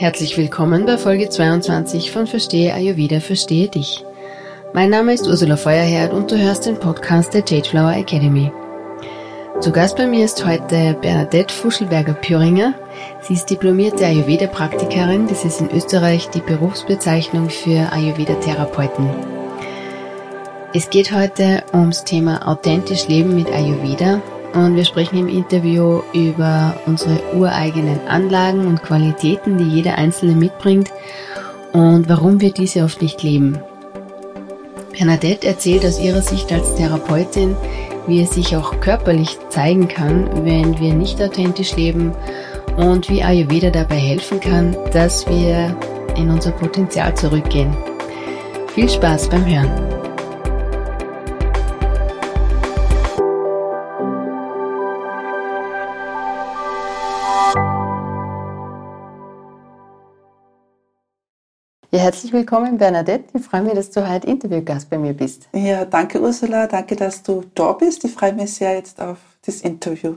Herzlich willkommen bei Folge 22 von Verstehe Ayurveda, Verstehe dich. Mein Name ist Ursula Feuerherd und du hörst den Podcast der Jade Flower Academy. Zu Gast bei mir ist heute Bernadette Fuschelberger-Püringer. Sie ist diplomierte Ayurveda-Praktikerin. Das ist in Österreich die Berufsbezeichnung für Ayurveda-Therapeuten. Es geht heute ums Thema authentisch Leben mit Ayurveda und wir sprechen im Interview über unsere ureigenen Anlagen und Qualitäten, die jeder Einzelne mitbringt und warum wir diese oft nicht leben. Bernadette erzählt aus ihrer Sicht als Therapeutin, wie es sich auch körperlich zeigen kann, wenn wir nicht authentisch leben und wie Ayurveda dabei helfen kann, dass wir in unser Potenzial zurückgehen. Viel Spaß beim Hören! Ja, herzlich willkommen, Bernadette. Ich freue mich, dass du heute Interviewgast bei mir bist. Ja, danke, Ursula. Danke, dass du da bist. Ich freue mich sehr jetzt auf das Interview,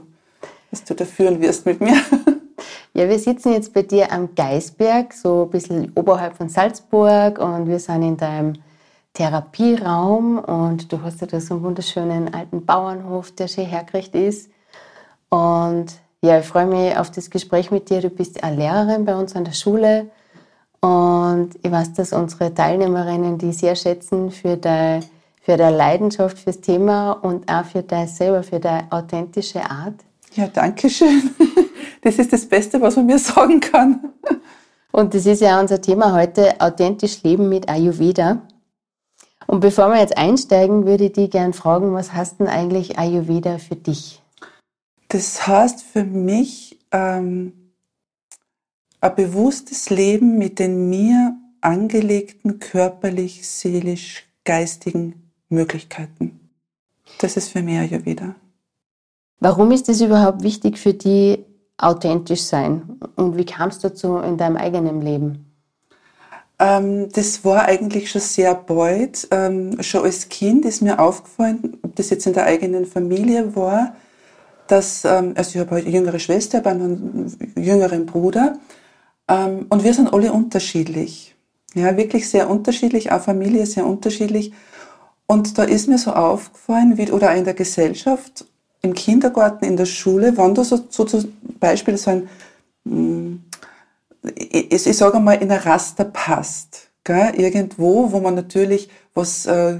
das du da führen wirst mit mir. Ja, wir sitzen jetzt bei dir am Geisberg, so ein bisschen oberhalb von Salzburg und wir sind in deinem Therapieraum und du hast ja da so einen wunderschönen alten Bauernhof, der schön hergerichtet ist. Und ja, ich freue mich auf das Gespräch mit dir. Du bist eine Lehrerin bei uns an der Schule und ich weiß, dass unsere Teilnehmerinnen die sehr schätzen für deine, für deine Leidenschaft fürs Thema und auch für deine selber, für deine authentische Art. Ja, danke schön. Das ist das Beste, was man mir sagen kann. Und das ist ja unser Thema heute, authentisch leben mit Ayurveda. Und bevor wir jetzt einsteigen, würde ich dich gerne fragen, was heißt denn eigentlich Ayurveda für dich? Das heißt für mich, ähm, ein bewusstes Leben mit den mir angelegten körperlich, seelisch, geistigen Möglichkeiten. Das ist für mich Ayurveda. Warum ist es überhaupt wichtig für die authentisch sein? Und wie kam es dazu in deinem eigenen Leben? Ähm, das war eigentlich schon sehr bald. Ähm, schon als Kind ist mir aufgefallen, ob das jetzt in der eigenen Familie war, dass, ähm, also ich habe eine jüngere Schwester, aber einen jüngeren Bruder. Ähm, und wir sind alle unterschiedlich. Ja, wirklich sehr unterschiedlich, auch Familie sehr unterschiedlich. Und da ist mir so aufgefallen, wie, oder auch in der Gesellschaft, im Kindergarten, in der Schule, wenn du so, so zum Beispiel so ein, mm, ich, ich sage mal, in ein Raster passt, gell? irgendwo, wo man natürlich was äh,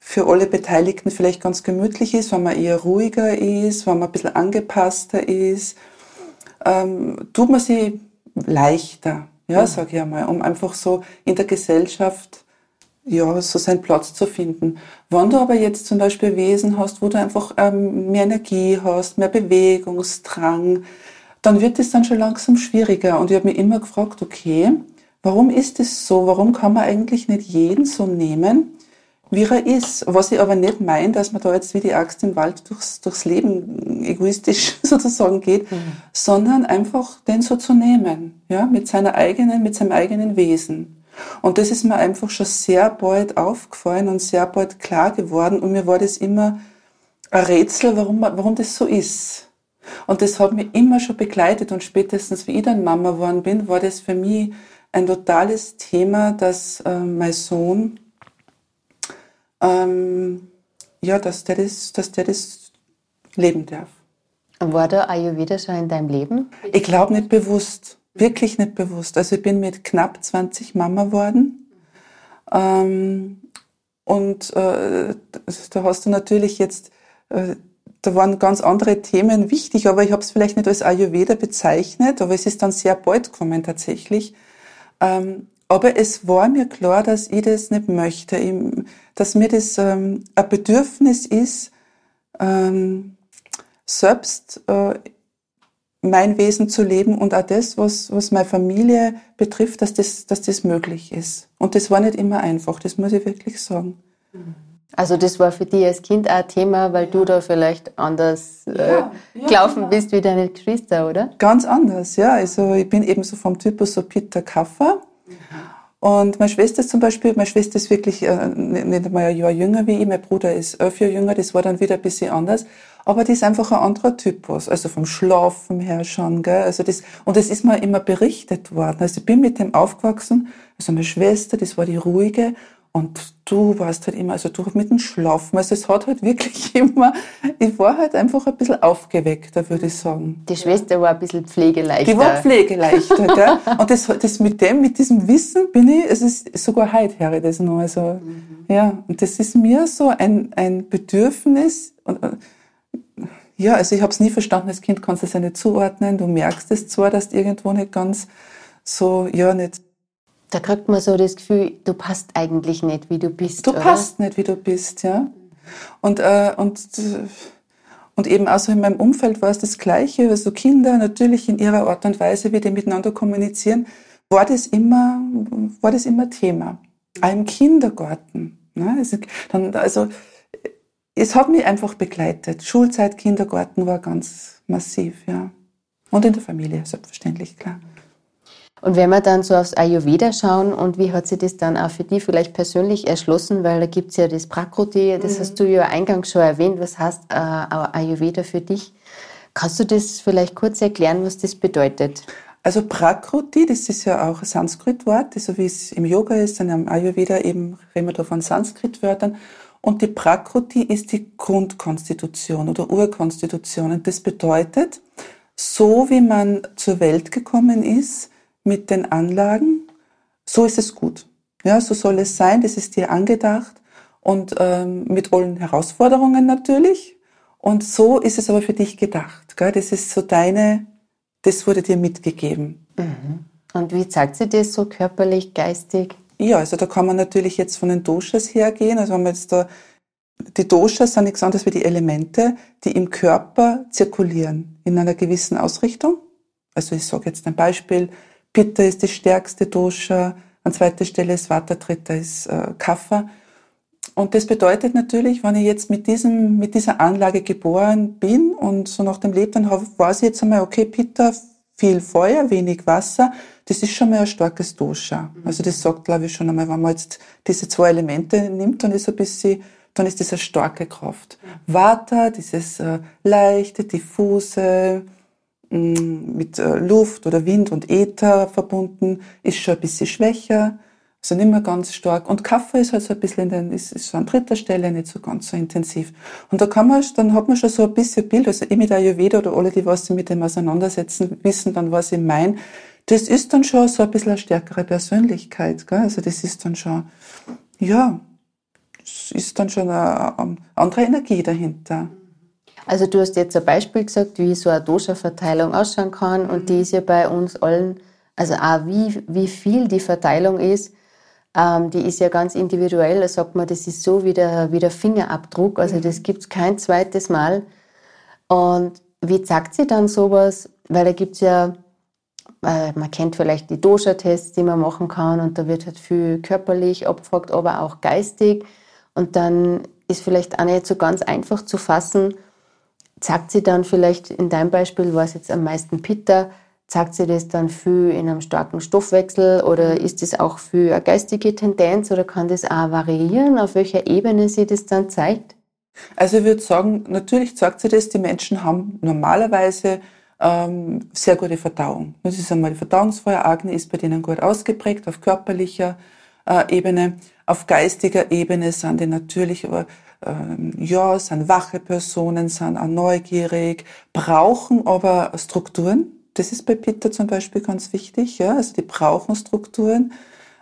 für alle Beteiligten vielleicht ganz gemütlich ist, wenn man eher ruhiger ist, wenn man ein bisschen angepasster ist, ähm, tut man sich leichter, ja, mhm. sag ich einmal, um einfach so in der Gesellschaft ja, so seinen Platz zu finden. Wenn du aber jetzt zum Beispiel Wesen hast, wo du einfach ähm, mehr Energie hast, mehr Bewegungsdrang, dann wird es dann schon langsam schwieriger. Und ich habe mich immer gefragt, okay, warum ist es so? Warum kann man eigentlich nicht jeden so nehmen? Wie er ist. Was ich aber nicht meine, dass man da jetzt wie die Axt im Wald durchs, durchs Leben egoistisch sozusagen geht, mhm. sondern einfach den so zu nehmen, ja, mit seiner eigenen, mit seinem eigenen Wesen. Und das ist mir einfach schon sehr bald aufgefallen und sehr bald klar geworden und mir war das immer ein Rätsel, warum, warum das so ist. Und das hat mich immer schon begleitet und spätestens wie ich dann Mama geworden bin, war das für mich ein totales Thema, dass äh, mein Sohn ähm, ja, dass der, das, dass der das leben darf. War der Ayurveda schon in deinem Leben? Ich glaube nicht bewusst, wirklich nicht bewusst. Also ich bin mit knapp 20 Mama geworden. Ähm, und äh, da hast du natürlich jetzt, äh, da waren ganz andere Themen wichtig, aber ich habe es vielleicht nicht als Ayurveda bezeichnet, aber es ist dann sehr bald gekommen tatsächlich. Ähm, aber es war mir klar, dass ich das nicht möchte, dass mir das ähm, ein Bedürfnis ist, ähm, selbst äh, mein Wesen zu leben und auch das, was, was meine Familie betrifft, dass das, dass das möglich ist. Und das war nicht immer einfach, das muss ich wirklich sagen. Also das war für dich als Kind auch ein Thema, weil du da vielleicht anders äh, ja, ja, gelaufen genau. bist wie deine Geschwister, oder? Ganz anders, ja. Also ich bin eben so vom Typus so Peter Kaffer. Und meine Schwester zum Beispiel, meine Schwester ist wirklich äh, nicht einmal ein Jahr jünger wie ich, mein Bruder ist elf Jahre jünger, das war dann wieder ein bisschen anders. aber die ist einfach ein anderer Typus, also vom Schlafen her schon, gell? Also das, und es ist mir immer berichtet worden. Also ich bin mit dem aufgewachsen, also meine Schwester, das war die ruhige, und du warst halt immer, also du mit dem Schlafen, also es hat halt wirklich immer, ich war halt einfach ein bisschen aufgeweckter, würde ich sagen. Die Schwester war ein bisschen pflegeleichter. Die war pflegeleichter, gell? Und das, das mit dem, mit diesem Wissen bin ich, es ist sogar heute höre ich das noch, also, mhm. ja. Und das ist mir so ein, ein Bedürfnis und, ja, also ich habe es nie verstanden, als Kind kannst du es ja nicht zuordnen, du merkst es zwar, dass du irgendwo nicht ganz so, ja, nicht da kriegt man so das Gefühl, du passt eigentlich nicht, wie du bist. Du oder? passt nicht, wie du bist, ja. Und, äh, und, und eben auch so in meinem Umfeld war es das Gleiche. Also Kinder natürlich in ihrer Art und Weise, wie die miteinander kommunizieren, war das immer, war das immer Thema. Auch im Kindergarten. Ne? Also, dann, also, es hat mich einfach begleitet. Schulzeit, Kindergarten war ganz massiv, ja. Und in der Familie, selbstverständlich, klar. Und wenn wir dann so aufs Ayurveda schauen und wie hat sich das dann auch für dich vielleicht persönlich erschlossen, weil da gibt es ja das Prakriti, das mhm. hast du ja eingangs schon erwähnt, was heißt äh, Ayurveda für dich? Kannst du das vielleicht kurz erklären, was das bedeutet? Also Prakruti, das ist ja auch ein Sanskrit-Wort, so wie es im Yoga ist, dann im Ayurveda eben reden wir da von Sanskrit-Wörtern. Und die Prakruti ist die Grundkonstitution oder Urkonstitution. Und das bedeutet, so wie man zur Welt gekommen ist, mit den Anlagen, so ist es gut. Ja, so soll es sein, das ist dir angedacht und ähm, mit allen Herausforderungen natürlich. Und so ist es aber für dich gedacht. Gell? Das ist so deine, das wurde dir mitgegeben. Mhm. Und wie zeigt sich das so körperlich, geistig? Ja, also da kann man natürlich jetzt von den Doshas hergehen. Also wenn man jetzt da, die Doshas sind nichts anderes wie die Elemente, die im Körper zirkulieren in einer gewissen Ausrichtung. Also ich sage jetzt ein Beispiel, Pitta ist die stärkste Dosha, an zweiter Stelle ist Vata, dritter ist äh, Kapha. Und das bedeutet natürlich, wenn ich jetzt mit, diesem, mit dieser Anlage geboren bin und so nach dem Leben, dann weiß ich jetzt einmal, okay, Pitta, viel Feuer, wenig Wasser, das ist schon mal ein starkes Dosha. Also das sagt, glaube ich, schon einmal, wenn man jetzt diese zwei Elemente nimmt, dann ist ein bisschen, dann ist das eine starke Kraft. Vata, dieses äh, leichte, diffuse, mit äh, Luft oder Wind und Äther verbunden, ist schon ein bisschen schwächer, also nicht mehr ganz stark. Und Kaffee ist halt so ein bisschen in den, ist, ist so an dritter Stelle, nicht so ganz so intensiv. Und da kann man, dann hat man schon so ein bisschen Bild, also ich mit Ayurveda oder alle, die was sich mit dem auseinandersetzen, wissen dann, was ich meine. Das ist dann schon so ein bisschen eine stärkere Persönlichkeit, gell? also das ist dann schon, ja, es ist dann schon eine, eine andere Energie dahinter. Also du hast jetzt ein Beispiel gesagt, wie so eine Dosha-Verteilung ausschauen kann und mhm. die ist ja bei uns allen, also auch wie, wie viel die Verteilung ist, ähm, die ist ja ganz individuell. Da sagt man, das ist so wie der, wie der Fingerabdruck, also mhm. das gibt es kein zweites Mal. Und wie zeigt sie dann sowas? Weil da gibt es ja, äh, man kennt vielleicht die Dosha-Tests, die man machen kann und da wird halt viel körperlich abgefragt, aber auch geistig. Und dann ist vielleicht auch nicht so ganz einfach zu fassen, Zeigt sie dann vielleicht, in deinem Beispiel war es jetzt am meisten Pitta, zeigt sie das dann viel in einem starken Stoffwechsel oder ist das auch für eine geistige Tendenz oder kann das auch variieren, auf welcher Ebene sie das dann zeigt? Also ich würde sagen, natürlich zeigt sie das, die Menschen haben normalerweise ähm, sehr gute Verdauung. Das ist einmal die Verdauungsfeuer, Agne ist bei denen gut ausgeprägt auf körperlicher äh, Ebene. Auf geistiger Ebene sind die natürlich aber ja, sind wache Personen, sind auch neugierig, brauchen aber Strukturen. Das ist bei Peter zum Beispiel ganz wichtig. Ja? Also die brauchen Strukturen,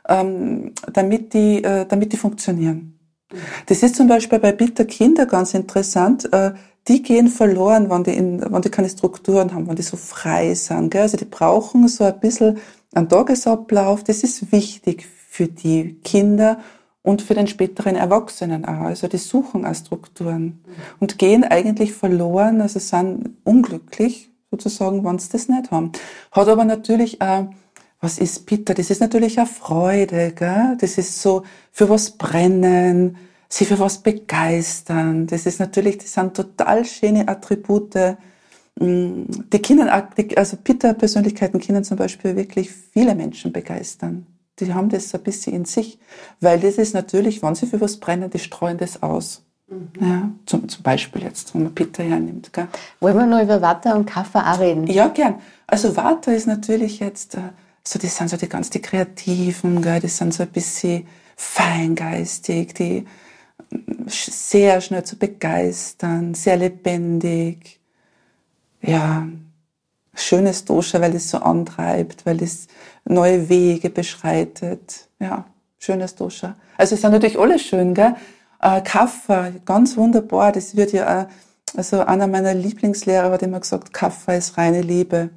ähm, damit, die, äh, damit die funktionieren. Das ist zum Beispiel bei Peter Kinder ganz interessant. Äh, die gehen verloren, wenn die, in, wenn die keine Strukturen haben, wenn die so frei sind. Gell? Also die brauchen so ein bisschen einen Tagesablauf. Das ist wichtig für die Kinder und für den späteren Erwachsenen auch. Also die suchen auch Strukturen und gehen eigentlich verloren, also sind unglücklich sozusagen, wenn sie das nicht haben. Hat aber natürlich auch, was ist bitter? Das ist natürlich auch Freude, gell? Das ist so für was brennen, sie für was begeistern. Das ist natürlich, das sind total schöne Attribute. Mm, die können, also Pitta-Persönlichkeiten können zum Beispiel wirklich viele Menschen begeistern die haben das so ein bisschen in sich, weil das ist natürlich, wenn sie für was brennen, die streuen das aus. Mhm. Ja, zum, zum Beispiel jetzt, wenn man Pitta hernimmt. Gell? Wollen wir noch über Watter und Kaffee auch reden? Ja, gern. Also Watter ist natürlich jetzt, äh, so das sind so die ganz die Kreativen, gell? die sind so ein bisschen feingeistig, die sehr schnell zu begeistern, sehr lebendig. Ja, schönes Dosha, weil es so antreibt, weil es neue Wege beschreitet. Ja, schönes Dosha. Also es sind natürlich alle schön, gell? Äh, Kaffer, ganz wunderbar. Das wird ja, also einer meiner Lieblingslehrer hat immer gesagt, Kaffer ist reine Liebe.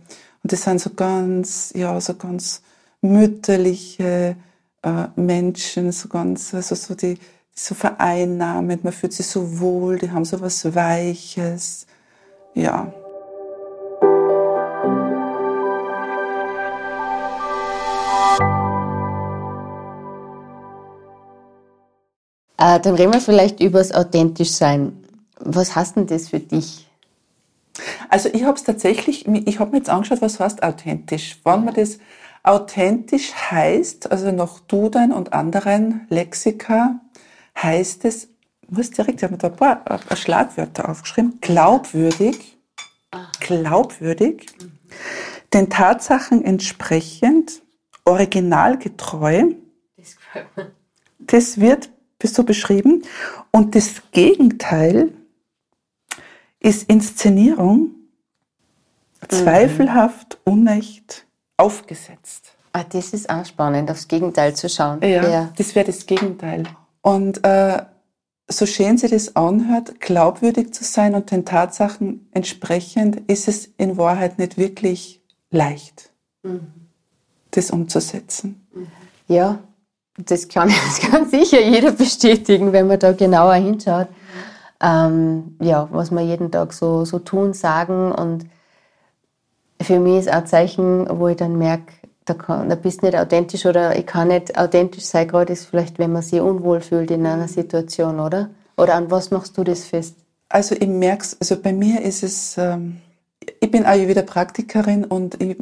Und das sind so ganz, ja, so ganz mütterliche äh, Menschen, so ganz, also so die, so vereinnahmend, man fühlt sich so wohl, die haben so was Weiches. Ja. Äh, dann reden wir vielleicht über das authentisch sein. Was heißt denn das für dich? Also ich habe es tatsächlich, ich habe mir jetzt angeschaut, was heißt authentisch. Wann man das authentisch heißt, also nach Duden und anderen Lexika, heißt es, ich muss direkt, ich habe mir da ein paar, ein paar Schlagwörter aufgeschrieben, glaubwürdig, glaubwürdig, den Tatsachen entsprechend, originalgetreu. Das, das wird so beschrieben. Und das Gegenteil ist Inszenierung, mhm. zweifelhaft, unecht, aufgesetzt. Ah, das ist auch spannend, aufs Gegenteil zu schauen. Ja, ja. das wäre das Gegenteil. Und äh, so schön sie das anhört, glaubwürdig zu sein und den Tatsachen entsprechend, ist es in Wahrheit nicht wirklich leicht, mhm. das umzusetzen. Ja, das kann, das kann sicher jeder bestätigen, wenn man da genauer hinschaut. Ähm, ja, was wir jeden Tag so, so tun, sagen. Und für mich ist auch ein Zeichen, wo ich dann merke, da, kann, da bist du nicht authentisch oder ich kann nicht authentisch sein, gerade ist vielleicht, wenn man sich unwohl fühlt in einer Situation, oder? Oder an was machst du das fest? Also ich merke es, also bei mir ist es, ähm, ich bin wieder Praktikerin und ich,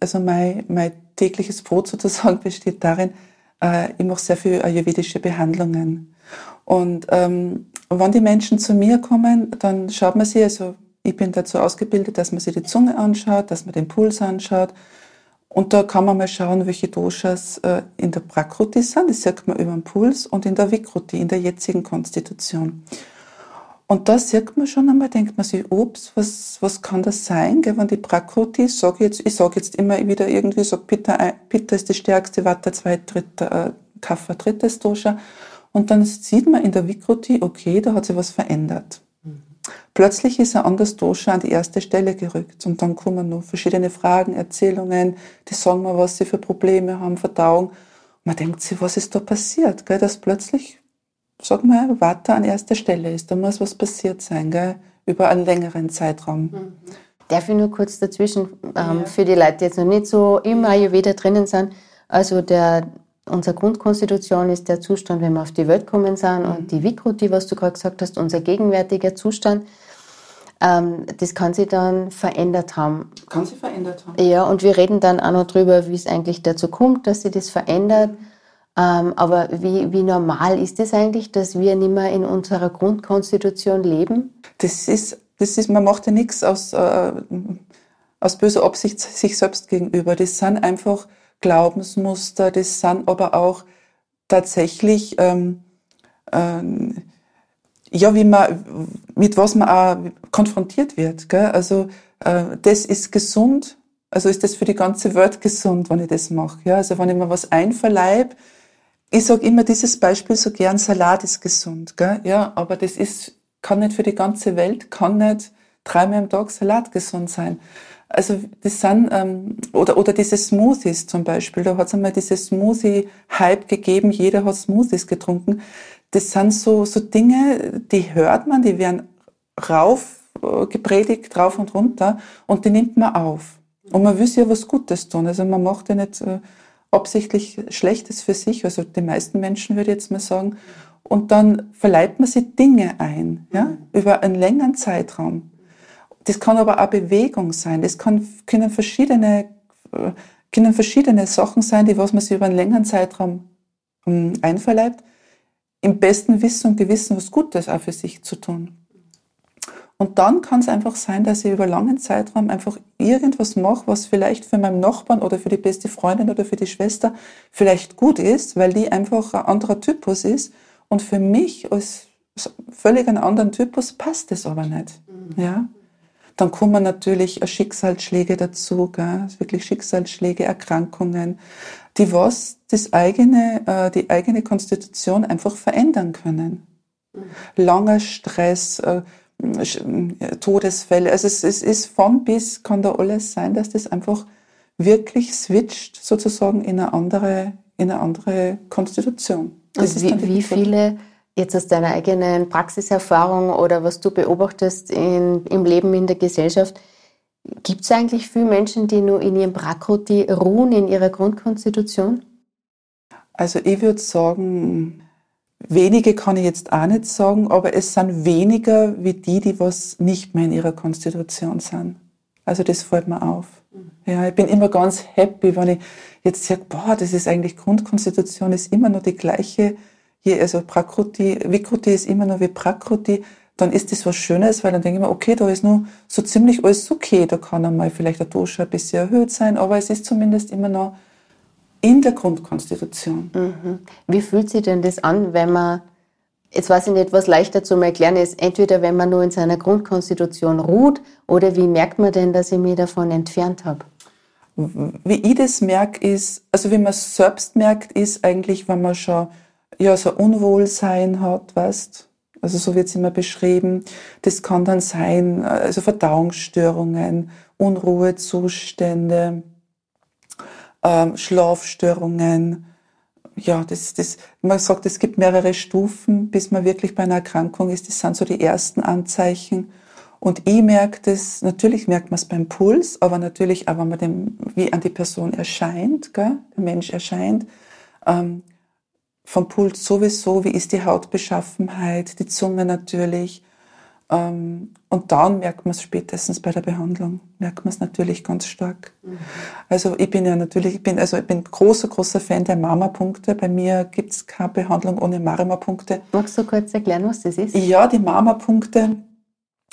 also mein, mein tägliches Brot sozusagen besteht darin, ich mache sehr viel ayurvedische Behandlungen. Und ähm, wenn die Menschen zu mir kommen, dann schaut man sie, also ich bin dazu ausgebildet, dass man sich die Zunge anschaut, dass man den Puls anschaut. Und da kann man mal schauen, welche Doshas äh, in der Prakruti sind. Das sieht man über den Puls und in der Vikruti, in der jetzigen Konstitution. Und da sieht man schon einmal, denkt man sich, ups, was, was kann das sein? Gell? Wenn die Prakruti, ich sage jetzt, ich sage jetzt immer wieder irgendwie, sag Pitta, Pitta ist die stärkste, Vata zweit, dritter, äh, Kapha drittes Dosha. Und dann sieht man in der Vikruti, okay, da hat sich was verändert. Mhm. Plötzlich ist ein anderes Dosha an die erste Stelle gerückt und dann kommen noch verschiedene Fragen, Erzählungen, die sagen mir, was sie für Probleme haben, Verdauung. Man denkt sich, was ist da passiert, gell? dass plötzlich sag mal, Watte an erster Stelle ist. Da muss was passiert sein, gell? über einen längeren Zeitraum. Mhm. Darf ich nur kurz dazwischen, ähm, ja. für die Leute, die jetzt noch nicht so im Ayurveda drinnen sind, also der, unsere Grundkonstitution ist der Zustand, wenn wir auf die Welt kommen sind mhm. und die Vikruti, was du gerade gesagt hast, unser gegenwärtiger Zustand, ähm, das kann sich dann verändert haben. Kann sich verändert haben. Ja, und wir reden dann auch noch drüber, wie es eigentlich dazu kommt, dass sich das verändert. Mhm aber wie, wie normal ist es das eigentlich, dass wir nicht mehr in unserer Grundkonstitution leben? Das ist, das ist man macht ja nichts aus, äh, aus böser Absicht sich selbst gegenüber. Das sind einfach Glaubensmuster, das sind aber auch tatsächlich, ähm, ähm, ja, wie man, mit was man auch konfrontiert wird. Gell? Also äh, das ist gesund, also ist das für die ganze Welt gesund, wenn ich das mache. Ja? Also wenn ich mir was einverleib, ich sage immer dieses Beispiel so gern, Salat ist gesund, gell? ja, aber das ist, kann nicht für die ganze Welt, kann nicht dreimal am Tag Salat gesund sein. Also das sind, ähm, oder, oder diese Smoothies zum Beispiel, da hat es einmal diese Smoothie-Hype gegeben, jeder hat Smoothies getrunken. Das sind so, so Dinge, die hört man, die werden rauf äh, gepredigt, rauf und runter und die nimmt man auf. Und man will ja was Gutes tun. Also man macht ja nicht... Äh, absichtlich Schlechtes für sich, also die meisten Menschen würde ich jetzt mal sagen, und dann verleibt man sich Dinge ein, ja, mhm. über einen längeren Zeitraum. Das kann aber auch Bewegung sein, das kann, können verschiedene, können verschiedene Sachen sein, die was man sich über einen längeren Zeitraum um, einverleibt. im besten Wissen und Gewissen was Gutes auch für sich zu tun. Und dann kann es einfach sein, dass ich über langen Zeitraum einfach irgendwas mache, was vielleicht für meinen Nachbarn oder für die beste Freundin oder für die Schwester vielleicht gut ist, weil die einfach ein anderer Typus ist. Und für mich als völlig einen anderen Typus passt es aber nicht. Mhm. Ja? Dann kommen natürlich Schicksalsschläge dazu, gell? wirklich Schicksalsschläge, Erkrankungen, die was das eigene, äh, die eigene Konstitution einfach verändern können. Mhm. Langer Stress, äh, Todesfälle. Also es, es ist von bis kann da alles sein, dass das einfach wirklich switcht sozusagen in eine andere, in eine andere Konstitution. Das Und wie, wie viele jetzt aus deiner eigenen Praxiserfahrung oder was du beobachtest in, im Leben in der Gesellschaft, gibt es eigentlich viele Menschen, die nur in ihrem Prakroti ruhen, in ihrer Grundkonstitution? Also ich würde sagen, Wenige kann ich jetzt auch nicht sagen, aber es sind weniger wie die, die was nicht mehr in ihrer Konstitution sind. Also das fällt mir auf. Ja, ich bin immer ganz happy, wenn ich jetzt sage, boah, das ist eigentlich Grundkonstitution, ist immer noch die gleiche, also Prakruti, Vikruti ist immer noch wie Prakruti, dann ist das was Schönes, weil dann denke ich mir, okay, da ist nur so ziemlich alles okay, da kann einmal vielleicht der Dosha ein bisschen erhöht sein, aber es ist zumindest immer noch in der Grundkonstitution. Mhm. Wie fühlt sich denn das an, wenn man, jetzt weiß ich nicht, was leichter zu erklären ist, entweder wenn man nur in seiner Grundkonstitution ruht oder wie merkt man denn, dass ich mich davon entfernt habe? Wie ich das merke, ist, also wie man es selbst merkt, ist eigentlich, wenn man schon ja, so Unwohlsein hat, weißt also so wird es immer beschrieben. Das kann dann sein, also Verdauungsstörungen, Unruhezustände, ähm, Schlafstörungen. Ja, das, das, man sagt, es gibt mehrere Stufen, bis man wirklich bei einer Erkrankung ist. Das sind so die ersten Anzeichen. Und ich merke das, natürlich merkt man es beim Puls, aber natürlich auch, wenn man dem, wie an die Person erscheint, gell? der Mensch erscheint. Ähm, vom Puls sowieso, wie ist die Hautbeschaffenheit, die Zunge natürlich, und dann merkt man es spätestens bei der Behandlung, merkt man es natürlich ganz stark. Mhm. Also ich bin ja natürlich, ich bin, also ich bin großer, großer Fan der Mama-Punkte. Bei mir gibt es keine Behandlung ohne Marima-Punkte. Magst du kurz erklären, was das ist? Ja, die Mama-Punkte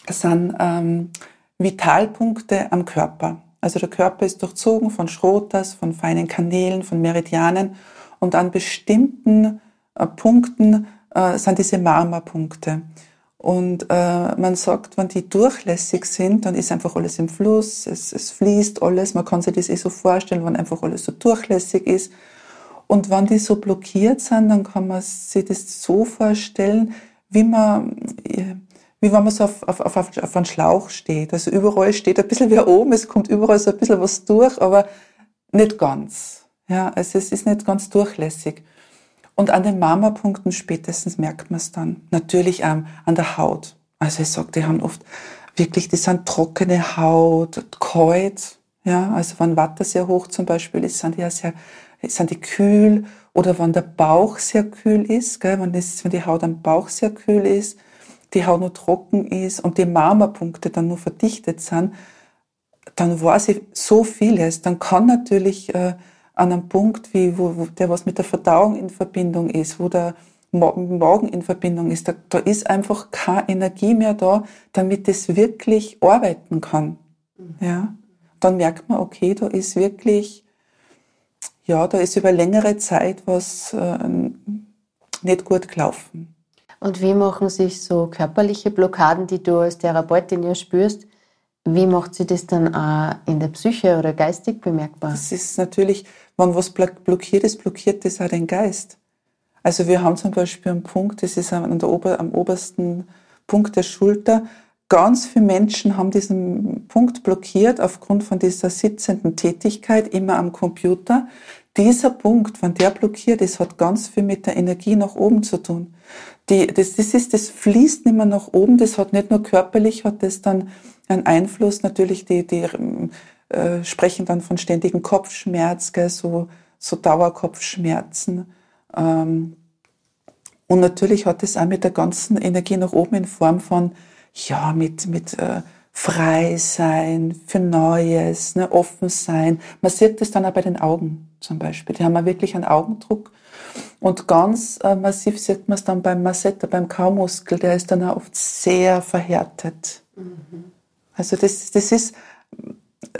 sind ähm, Vitalpunkte am Körper. Also der Körper ist durchzogen von Schrotas, von feinen Kanälen, von Meridianen und an bestimmten äh, Punkten äh, sind diese Marma-Punkte. Und äh, man sagt, wenn die durchlässig sind, dann ist einfach alles im Fluss, es, es fließt alles. Man kann sich das eh so vorstellen, wenn einfach alles so durchlässig ist. Und wenn die so blockiert sind, dann kann man sich das so vorstellen, wie man, äh, wie wenn man so auf, auf, auf, auf einen Schlauch steht. Also überall steht ein bisschen wie oben, es kommt überall so ein bisschen was durch, aber nicht ganz. Ja, also es ist nicht ganz durchlässig. Und an den Marmorpunkten spätestens merkt man es dann. Natürlich ähm, an der Haut. Also ich sage, die haben oft wirklich, die sind trockene Haut, kalt. Ja, also wenn Watter sehr hoch zum Beispiel ist, sind die ja sehr, sind die kühl. Oder wenn der Bauch sehr kühl ist, gell, wenn, das, wenn die Haut am Bauch sehr kühl ist, die Haut nur trocken ist und die Marmorpunkte dann nur verdichtet sind, dann weiß ich so vieles. Dann kann natürlich äh, an einem Punkt, wie, wo, wo der was mit der Verdauung in Verbindung ist, wo der Magen in Verbindung ist, da, da ist einfach keine Energie mehr da, damit es wirklich arbeiten kann. Mhm. Ja, dann merkt man, okay, da ist wirklich, ja, da ist über längere Zeit was äh, nicht gut gelaufen. Und wie machen sich so körperliche Blockaden, die du als Therapeutin ja spürst, wie macht sie das dann auch in der Psyche oder geistig bemerkbar? Das ist natürlich, wenn was blockiert ist, blockiert das auch den Geist. Also wir haben zum Beispiel einen Punkt, das ist der Ober, am obersten Punkt der Schulter. Ganz viele Menschen haben diesen Punkt blockiert aufgrund von dieser sitzenden Tätigkeit immer am Computer. Dieser Punkt, wenn der blockiert ist, hat ganz viel mit der Energie nach oben zu tun. Die, das, das, ist, das fließt nicht mehr nach oben, das hat nicht nur körperlich, hat das dann einen Einfluss, natürlich die, die äh, sprechen dann von ständigen Kopfschmerz, gell, so, so Dauerkopfschmerzen. Ähm, und natürlich hat es auch mit der ganzen Energie nach oben in Form von, ja, mit, mit äh, frei sein, für Neues, ne, offen sein. Man sieht das dann auch bei den Augen zum Beispiel. Die haben wir wirklich einen Augendruck. Und ganz äh, massiv sieht man es dann beim Masseter, beim Kaumuskel, der ist dann auch oft sehr verhärtet. Mhm. Also das, das ist,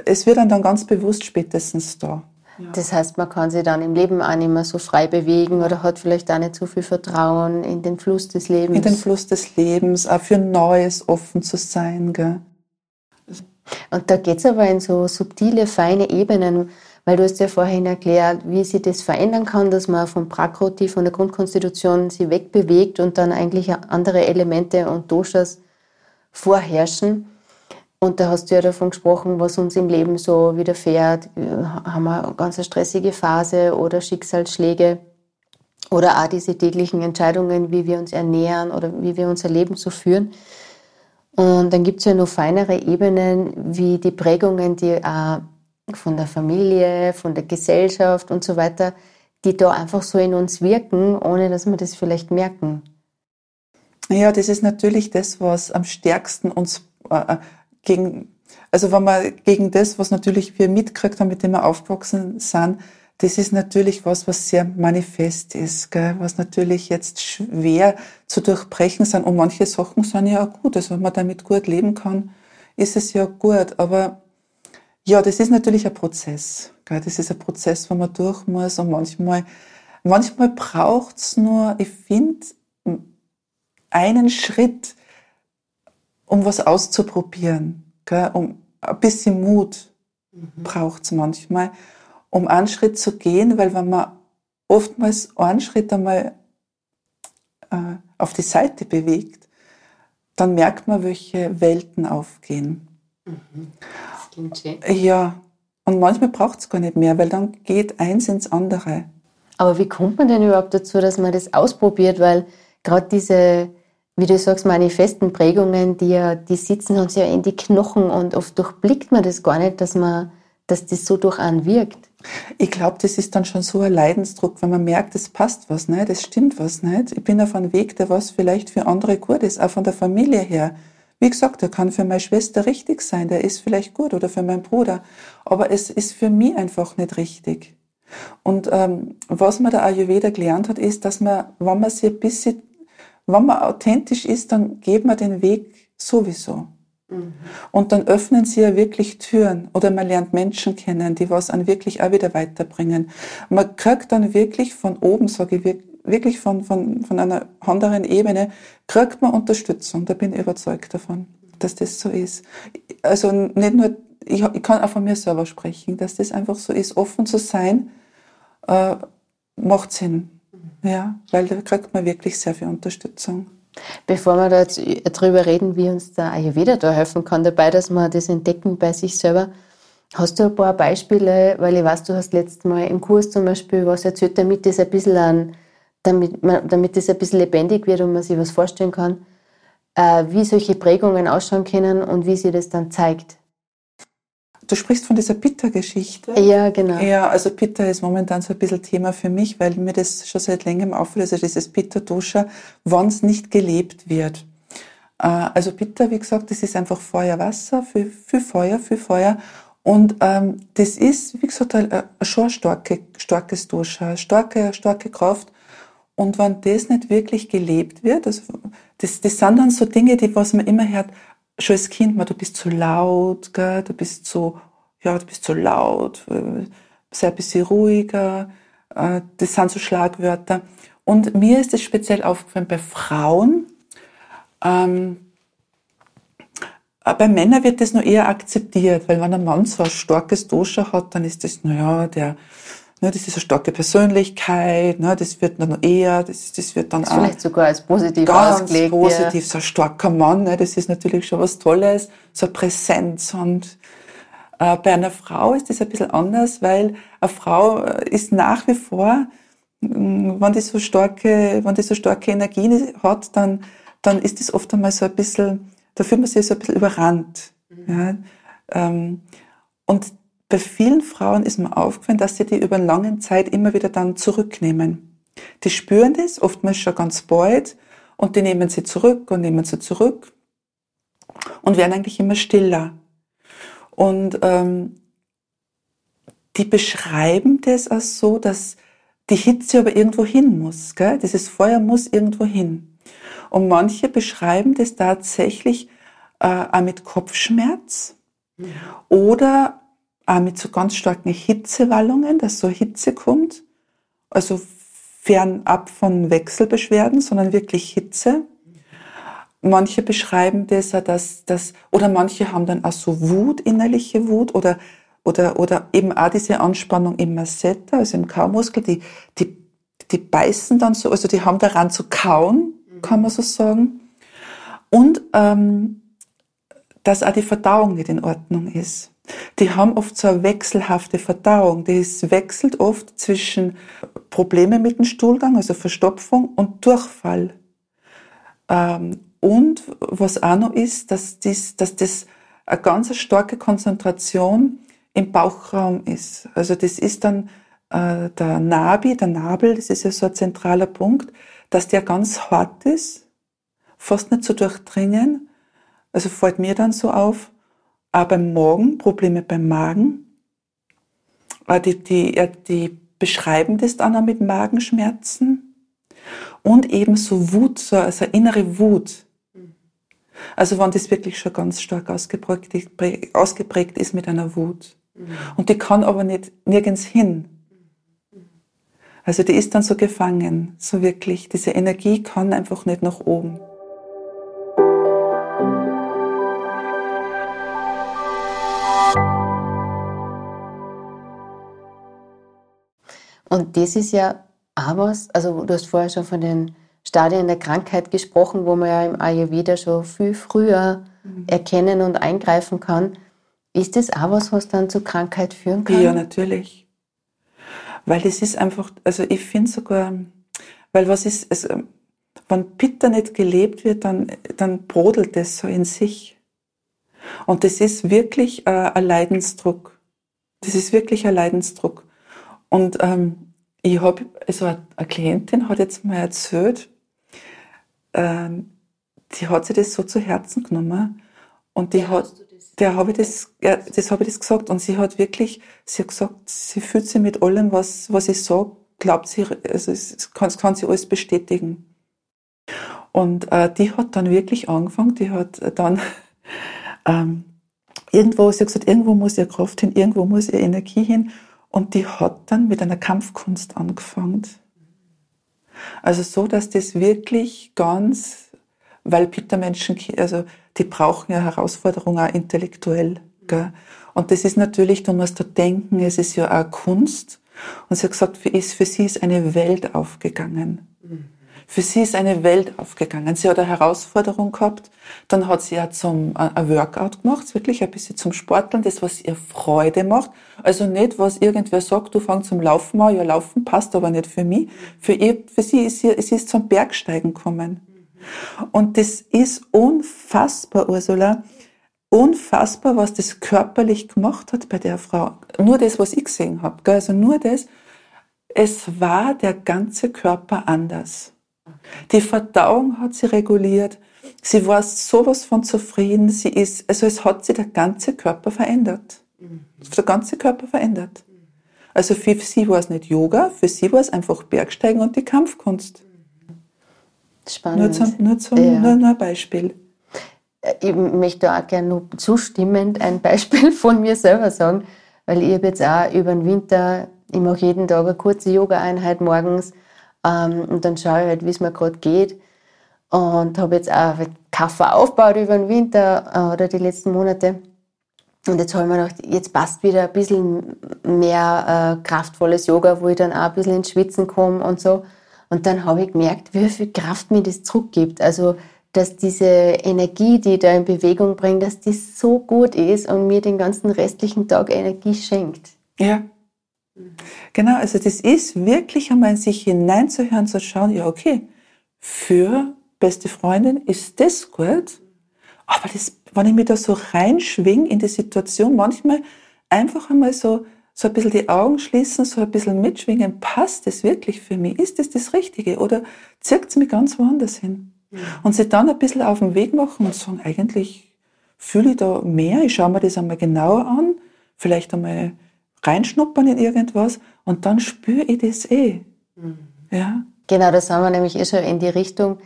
es wird dann, dann ganz bewusst spätestens da. Das heißt, man kann sich dann im Leben auch nicht mehr so frei bewegen oder hat vielleicht auch nicht so viel Vertrauen in den Fluss des Lebens. In den Fluss des Lebens, auch für Neues offen zu sein. Gell? Und da geht es aber in so subtile, feine Ebenen, weil du hast ja vorhin erklärt, wie sich das verändern kann, dass man vom Prakroti, von der Grundkonstitution, sich wegbewegt und dann eigentlich andere Elemente und Doshas vorherrschen. Und da hast du ja davon gesprochen, was uns im Leben so widerfährt. Haben wir eine ganz stressige Phase oder Schicksalsschläge oder auch diese täglichen Entscheidungen, wie wir uns ernähren oder wie wir unser Leben so führen. Und dann gibt es ja noch feinere Ebenen, wie die Prägungen, die auch von der Familie, von der Gesellschaft und so weiter, die da einfach so in uns wirken, ohne dass wir das vielleicht merken. Ja, das ist natürlich das, was am stärksten uns äh, gegen, also wenn man gegen das, was natürlich wir mitkriegt haben, mit dem wir aufgewachsen sind, das ist natürlich was, was sehr manifest ist, gell? was natürlich jetzt schwer zu durchbrechen sind. Und manche Sachen sind ja auch gut. Also wenn man damit gut leben kann, ist es ja gut. Aber ja, das ist natürlich ein Prozess. Gell? Das ist ein Prozess, wo man durch muss. Und manchmal, manchmal braucht's nur, ich finde, einen Schritt, um was auszuprobieren. Gell? Um ein bisschen Mut mhm. braucht's manchmal, um einen Schritt zu gehen, weil wenn man oftmals einen Schritt einmal äh, auf die Seite bewegt, dann merkt man, welche Welten aufgehen. Mhm. Das klingt schön. Ja, und manchmal braucht es gar nicht mehr, weil dann geht eins ins andere. Aber wie kommt man denn überhaupt dazu, dass man das ausprobiert? Weil gerade diese wie du sagst, manifesten Prägungen, die, ja, die sitzen uns ja in die Knochen und oft durchblickt man das gar nicht, dass, man, dass das so durch einen wirkt. Ich glaube, das ist dann schon so ein Leidensdruck, wenn man merkt, es passt was nicht, es stimmt was nicht. Ich bin auf einem Weg, der was vielleicht für andere gut ist, auch von der Familie her. Wie gesagt, der kann für meine Schwester richtig sein, der ist vielleicht gut oder für meinen Bruder, aber es ist für mich einfach nicht richtig. Und ähm, was man der Ayurveda gelernt hat, ist, dass man, wenn man sich ein bisschen wenn man authentisch ist, dann geht man den Weg sowieso. Mhm. Und dann öffnen sie ja wirklich Türen oder man lernt Menschen kennen, die was an wirklich auch wieder weiterbringen. Man kriegt dann wirklich von oben, sage ich wirklich von, von, von einer anderen Ebene, kriegt man Unterstützung. Da bin ich überzeugt davon, dass das so ist. Also nicht nur, ich, ich kann auch von mir selber sprechen, dass das einfach so ist, offen zu sein, äh, macht Sinn. Ja, weil da kriegt man wirklich sehr viel Unterstützung. Bevor wir da jetzt drüber reden, wie uns der Ayurveda da helfen kann, dabei, dass wir das entdecken bei sich selber, hast du ein paar Beispiele, weil ich weiß, du hast letztes Mal im Kurs zum Beispiel was erzählt, damit das ein bisschen an, damit, damit das ein bisschen lebendig wird und man sich was vorstellen kann, äh, wie solche Prägungen ausschauen können und wie sie das dann zeigt. Du sprichst von dieser Pitta-Geschichte. Ja, genau. Ja, also Pitta ist momentan so ein bisschen Thema für mich, weil mir das schon seit längerem auffällt, also dieses Pitta-Dosha, wann es nicht gelebt wird. Äh, also Pitta, wie gesagt, das ist einfach Feuer, Wasser, viel, viel Feuer, viel Feuer. Und ähm, das ist, wie gesagt, schon ein starke, starkes Dosha, starke, starke Kraft. Und wenn das nicht wirklich gelebt wird, also das, das sind dann so Dinge, die was man immer hört, schon als Kind du bist zu laut, gell? du bist so, ja, du bist zu laut, äh, sei ein bisschen ruhiger, äh, das sind so Schlagwörter. Und mir ist es speziell aufgefallen bei Frauen, ähm, bei Männern wird das nur eher akzeptiert, weil wenn ein Mann so ein starkes Dosha hat, dann ist das, naja, der, Ne, das ist eine starke Persönlichkeit, ne, das wird dann eher, das, das wird dann das auch vielleicht sogar als positiv ganz ausgelegt, positiv, ja. so ein starker Mann, ne, das ist natürlich schon was Tolles, so eine Präsenz und äh, bei einer Frau ist das ein bisschen anders, weil eine Frau äh, ist nach wie vor, mm, wenn die so starke, wenn die so starke Energie hat, dann, dann ist das oft einmal so ein bisschen, da fühlt man sich so ein bisschen überrannt. Mhm. Ja, ähm, und bei vielen Frauen ist mir aufgefallen, dass sie die über eine lange Zeit immer wieder dann zurücknehmen. Die spüren das, oftmals schon ganz bald, und die nehmen sie zurück und nehmen sie zurück und werden eigentlich immer stiller. Und ähm, die beschreiben das als so, dass, die Hitze aber irgendwo hin muss. Gell? Dieses Feuer muss irgendwo hin. Und manche beschreiben das tatsächlich äh, auch mit Kopfschmerz mhm. oder auch mit so ganz starken Hitzewallungen, dass so Hitze kommt. Also fernab von Wechselbeschwerden, sondern wirklich Hitze. Manche beschreiben das, dass, dass, oder manche haben dann auch so Wut, innerliche Wut oder, oder, oder eben auch diese Anspannung im Masseter, also im Kaumuskel, die, die, die beißen dann so, also die haben daran zu kauen, kann man so sagen. Und ähm, dass auch die Verdauung nicht in Ordnung ist. Die haben oft so eine wechselhafte Verdauung. Das wechselt oft zwischen Probleme mit dem Stuhlgang, also Verstopfung und Durchfall. Ähm, und was auch noch ist, dass das, dass das eine ganz starke Konzentration im Bauchraum ist. Also das ist dann äh, der Nabi, der Nabel, das ist ja so ein zentraler Punkt, dass der ganz hart ist, fast nicht zu durchdringen. Also fällt mir dann so auf. Aber Magen, Probleme beim Magen. Äh, die, die, die beschreiben das dann auch mit Magenschmerzen. Und eben so Wut, so also innere Wut. Also wenn das wirklich schon ganz stark ausgeprägt, ausgeprägt ist mit einer Wut. Und die kann aber nicht nirgends hin. Also die ist dann so gefangen, so wirklich. Diese Energie kann einfach nicht nach oben. Und das ist ja auch was, also du hast vorher schon von den Stadien der Krankheit gesprochen, wo man ja im Ayurveda schon viel früher mhm. erkennen und eingreifen kann. Ist das auch was, was dann zur Krankheit führen kann? Ja, natürlich. Weil es ist einfach, also ich finde sogar, weil was ist, also, wenn Pitta nicht gelebt wird, dann, dann brodelt das so in sich. Und das ist wirklich äh, ein Leidensdruck. Das ist wirklich ein Leidensdruck. Und ähm, ich habe, also eine Klientin hat jetzt mal erzählt, äh, die hat sich das so zu Herzen genommen und die ja, hat, der habe ich das, ja, das habe ich das gesagt und sie hat wirklich, sie hat gesagt, sie fühlt sich mit allem, was, was ich sage, glaubt sie, also es kann, kann sie alles bestätigen. Und äh, die hat dann wirklich angefangen, die hat dann ähm, irgendwo, sie hat gesagt, irgendwo muss ihr Kraft hin, irgendwo muss ihr Energie hin und die hat dann mit einer Kampfkunst angefangen. Also so, dass das wirklich ganz, weil Peter-Menschen, also die brauchen ja Herausforderungen auch intellektuell. Gell? Und das ist natürlich, du musst da denken, es ist ja auch Kunst. Und sie hat gesagt, für, ist, für sie ist eine Welt aufgegangen. Mhm. Für sie ist eine Welt aufgegangen. Sie hat eine Herausforderung gehabt. Dann hat sie ja zum, äh, ein Workout gemacht, wirklich ein bisschen zum Sporteln, das, was ihr Freude macht. Also nicht, was irgendwer sagt, du fang zum Laufen an, ja, Laufen passt aber nicht für mich. Für, ihr, für sie ist sie, sie ist zum Bergsteigen gekommen. Und das ist unfassbar, Ursula. Unfassbar, was das körperlich gemacht hat bei der Frau. Nur das, was ich gesehen habe. Also nur das. Es war der ganze Körper anders. Die Verdauung hat sie reguliert. Sie war sowas von zufrieden. Sie ist, also es hat sich der ganze Körper verändert. Mhm. Der ganze Körper verändert. Also für sie war es nicht Yoga, für sie war es einfach Bergsteigen und die Kampfkunst. Spannend. Nur zum, nur zum ja. nur, nur ein Beispiel. Äh, ich möchte auch gerne nur zustimmend ein Beispiel von mir selber sagen, weil ich habe jetzt auch über den Winter, ich mache jeden Tag eine kurze Yoga-Einheit morgens ähm, und dann schaue ich halt, wie es mir gerade geht. Und habe jetzt auch Kaffee aufgebaut über den Winter äh, oder die letzten Monate. Und jetzt habe ich mir gedacht, jetzt passt wieder ein bisschen mehr äh, kraftvolles Yoga, wo ich dann auch ein bisschen ins Schwitzen komme und so. Und dann habe ich gemerkt, wie viel Kraft mir das zurückgibt. Also, dass diese Energie, die ich da in Bewegung bringt, dass die so gut ist und mir den ganzen restlichen Tag Energie schenkt. Ja, Genau, also das ist wirklich einmal in sich hineinzuhören, zu schauen, ja, okay, für beste Freundin ist das gut, aber das, wenn ich mich da so reinschwing in die Situation, manchmal einfach einmal so, so ein bisschen die Augen schließen, so ein bisschen mitschwingen, passt das wirklich für mich? Ist das das Richtige? Oder zirkt es mich ganz woanders hin? Mhm. Und sie dann ein bisschen auf den Weg machen und sagen, eigentlich fühle ich da mehr, ich schaue mir das einmal genauer an, vielleicht einmal reinschnuppern in irgendwas und dann spüre ich das eh. Mhm. Ja. Genau, das haben wir nämlich eh schon in die Richtung.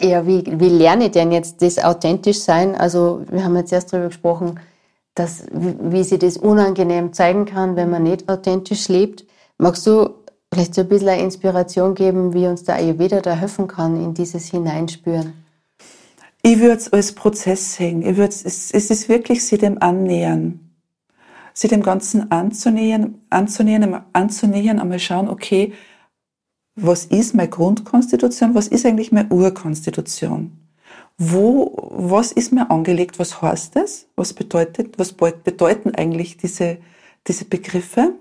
Ja, wie, wie lerne ich denn jetzt das authentisch sein? Also, wir haben jetzt erst darüber gesprochen, dass, wie, sie das unangenehm zeigen kann, wenn man nicht authentisch lebt. Magst du vielleicht so ein bisschen eine Inspiration geben, wie uns der Ayurveda da helfen kann, in dieses Hineinspüren? Ich würde es als Prozess sehen. Ich würd, es, es ist wirklich sie dem annähern. Sie dem Ganzen anzunähern, anzunähern, anzunähern, einmal schauen, okay, was ist meine Grundkonstitution, was ist eigentlich meine Urkonstitution? Wo, was ist mir angelegt, was heißt das? Was bedeutet, was bedeuten eigentlich diese, diese Begriffe?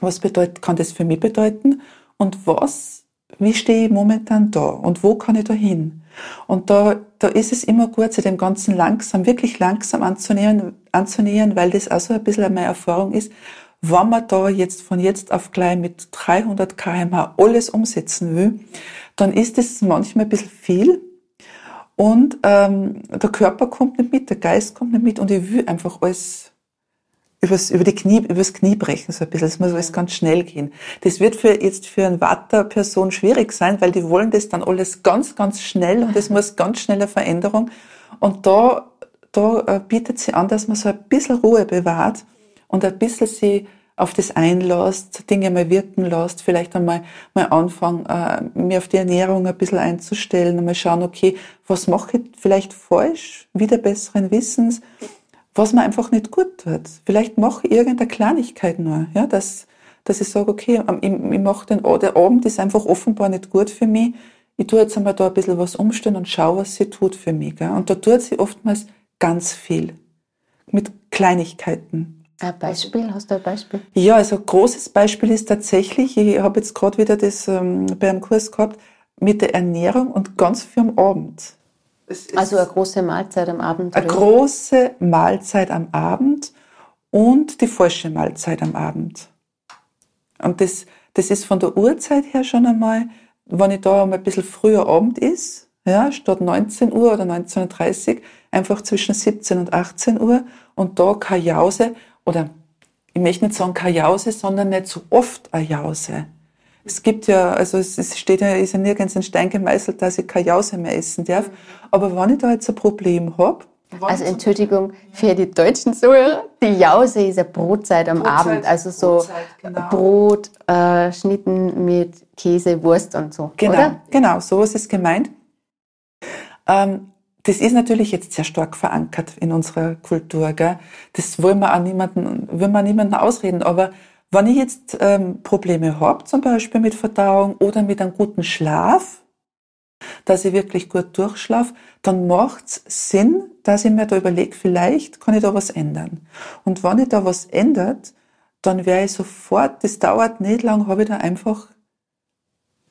Was bedeutet, kann das für mich bedeuten? Und was, wie stehe ich momentan da? Und wo kann ich da hin? Und da, da ist es immer gut, sich dem Ganzen langsam, wirklich langsam anzunähern, anzunähern, weil das auch so ein bisschen meine Erfahrung ist. Wenn man da jetzt von jetzt auf gleich mit 300 kmh alles umsetzen will, dann ist das manchmal ein bisschen viel. Und ähm, der Körper kommt nicht mit, der Geist kommt nicht mit und ich will einfach alles übers, über die Knie, übers Knie brechen, so ein bisschen. Das muss alles ganz schnell gehen. Das wird für, jetzt für eine Watter-Person schwierig sein, weil die wollen das dann alles ganz, ganz schnell und es muss ganz schnelle Veränderung. Und da, da äh, bietet sie an, dass man so ein bisschen Ruhe bewahrt und ein bisschen sie auf das einlässt, Dinge mal wirken lässt, vielleicht einmal mal anfangen, äh, mir auf die Ernährung ein bisschen einzustellen mal schauen, okay, was mache ich vielleicht falsch, wieder besseren Wissens, was mir einfach nicht gut tut. Vielleicht mache ich irgendeine Kleinigkeit nur, ja, dass, dass ich sage, okay, ich, ich mache den, der Abend ist einfach offenbar nicht gut für mich. Ich tue jetzt einmal da ein bisschen was umstellen und schaue, was sie tut für mich. Gell? Und da tut sie oftmals ganz viel. Mit Kleinigkeiten. Ein Beispiel? Hast du ein Beispiel? Ja, also ein großes Beispiel ist tatsächlich, ich habe jetzt gerade wieder das ähm, bei einem Kurs gehabt, mit der Ernährung und ganz viel am Abend also eine große Mahlzeit am Abend. Eine große Mahlzeit am Abend und die falsche Mahlzeit am Abend. Und das, das ist von der Uhrzeit her schon einmal, wenn ich da einmal ein bisschen früher Abend ist, ja, statt 19 Uhr oder 19.30 Uhr, einfach zwischen 17 und 18 Uhr und da keine Jause oder ich möchte nicht sagen keine Jause, sondern nicht so oft eine Jause. Es gibt ja, also es steht ja, ist ja nirgends in Stein gemeißelt, dass ich keine Jause mehr essen darf. Aber wenn ich da jetzt ein Problem habe, also Entschuldigung für die deutschen Zuhörer, die Jause ist eine Brotzeit am Brotzeit, Abend, also so Brotzeit, genau. Brot, äh, Schnitten mit Käse, Wurst und so. Genau, oder? genau, sowas ist gemeint. Ähm, das ist natürlich jetzt sehr stark verankert in unserer Kultur. Gell? Das wollen wir auch niemanden, wollen wir niemanden ausreden, aber wenn ich jetzt ähm, Probleme habe, zum Beispiel mit Verdauung oder mit einem guten Schlaf, dass ich wirklich gut durchschlafe, dann macht es Sinn, dass ich mir da überlege, vielleicht kann ich da was ändern. Und wenn ich da was ändert, dann wäre ich sofort, das dauert nicht lang, habe ich da einfach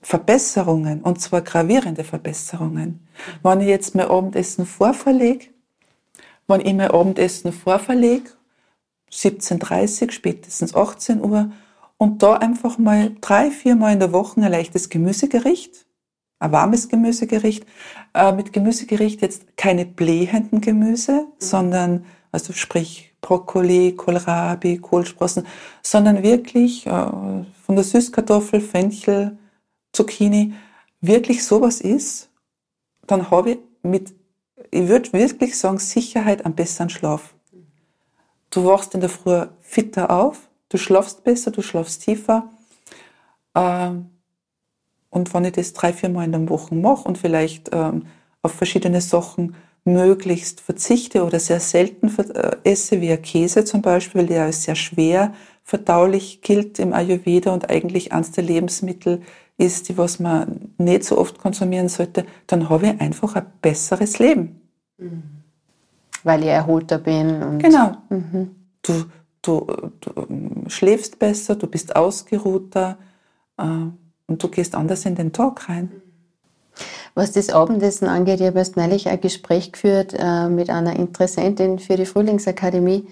Verbesserungen, und zwar gravierende Verbesserungen. Wenn ich jetzt mein Abendessen vorverlege, wenn ich mein Abendessen vorverlege 17.30 spätestens 18 Uhr und da einfach mal drei, vier Mal in der Woche ein leichtes Gemüsegericht, ein warmes Gemüsegericht, äh, mit Gemüsegericht jetzt keine blähenden Gemüse, mhm. sondern, also sprich Brokkoli, Kohlrabi, Kohlsprossen, sondern wirklich äh, von der Süßkartoffel, Fenchel, Zucchini, wirklich sowas ist, dann habe ich mit, ich würde wirklich sagen, Sicherheit am besseren Schlaf. Du wachst in der Früh fitter auf, du schlafst besser, du schlafst tiefer. Ähm, und wenn ich das drei, vier Mal in der Woche mache und vielleicht ähm, auf verschiedene Sachen möglichst verzichte oder sehr selten äh, esse, wie Käse zum Beispiel, der sehr schwer verdaulich gilt im Ayurveda und eigentlich eines der Lebensmittel ist, die was man nicht so oft konsumieren sollte, dann habe ich einfach ein besseres Leben. Mhm weil ich erholter bin. genau. Mhm. Du, du, du, schläfst besser, du bist ausgeruhter äh, und du gehst anders in den Tag rein. Was das Abendessen angeht, ich habe erst neulich ein Gespräch geführt äh, mit einer Interessentin für die Frühlingsakademie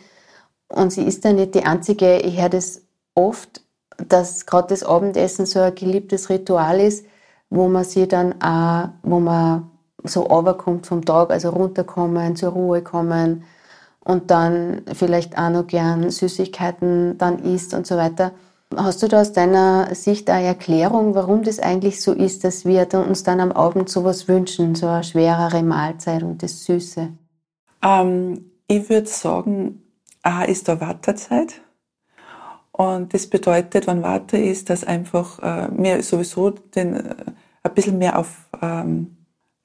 und sie ist da nicht die Einzige. Ich höre das oft, dass gerade das Abendessen so ein geliebtes Ritual ist, wo man sie dann auch, wo man so runterkommt vom Tag, also runterkommen, zur Ruhe kommen und dann vielleicht auch noch gern Süßigkeiten dann isst und so weiter. Hast du da aus deiner Sicht eine Erklärung, warum das eigentlich so ist, dass wir uns dann am Abend sowas wünschen, so eine schwerere Mahlzeit und das Süße? Ähm, ich würde sagen, A ist da Wartezeit. Und das bedeutet, wenn Warte ist, dass einfach äh, wir sowieso den, äh, ein bisschen mehr auf ähm,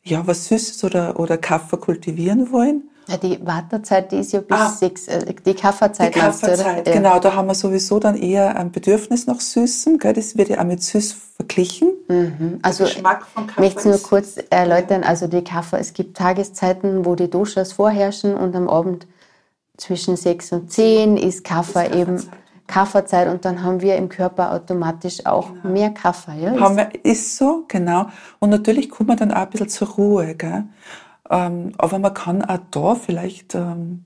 ja, was Süßes oder, oder Kaffee kultivieren wollen. Ja, die Wartezeit, die ist ja bis ah, sechs, äh, die Kaffeezeit. Die Kaffeezeit, ja. genau. Da haben wir sowieso dann eher ein Bedürfnis nach Süßem. Gell? Das wird ja auch mit Süß verglichen. Mhm. Also, ich möchte nur kurz erläutern. Also, die Kaffee, es gibt Tageszeiten, wo die Doshas vorherrschen und am Abend zwischen sechs und zehn ist Kaffee eben Kaffeezeit und dann haben wir im Körper automatisch auch genau. mehr Kaffee. Ja? Haben wir, ist so, genau. Und natürlich kommt man dann auch ein bisschen zur Ruhe. Gell? Ähm, aber man kann auch da vielleicht ähm,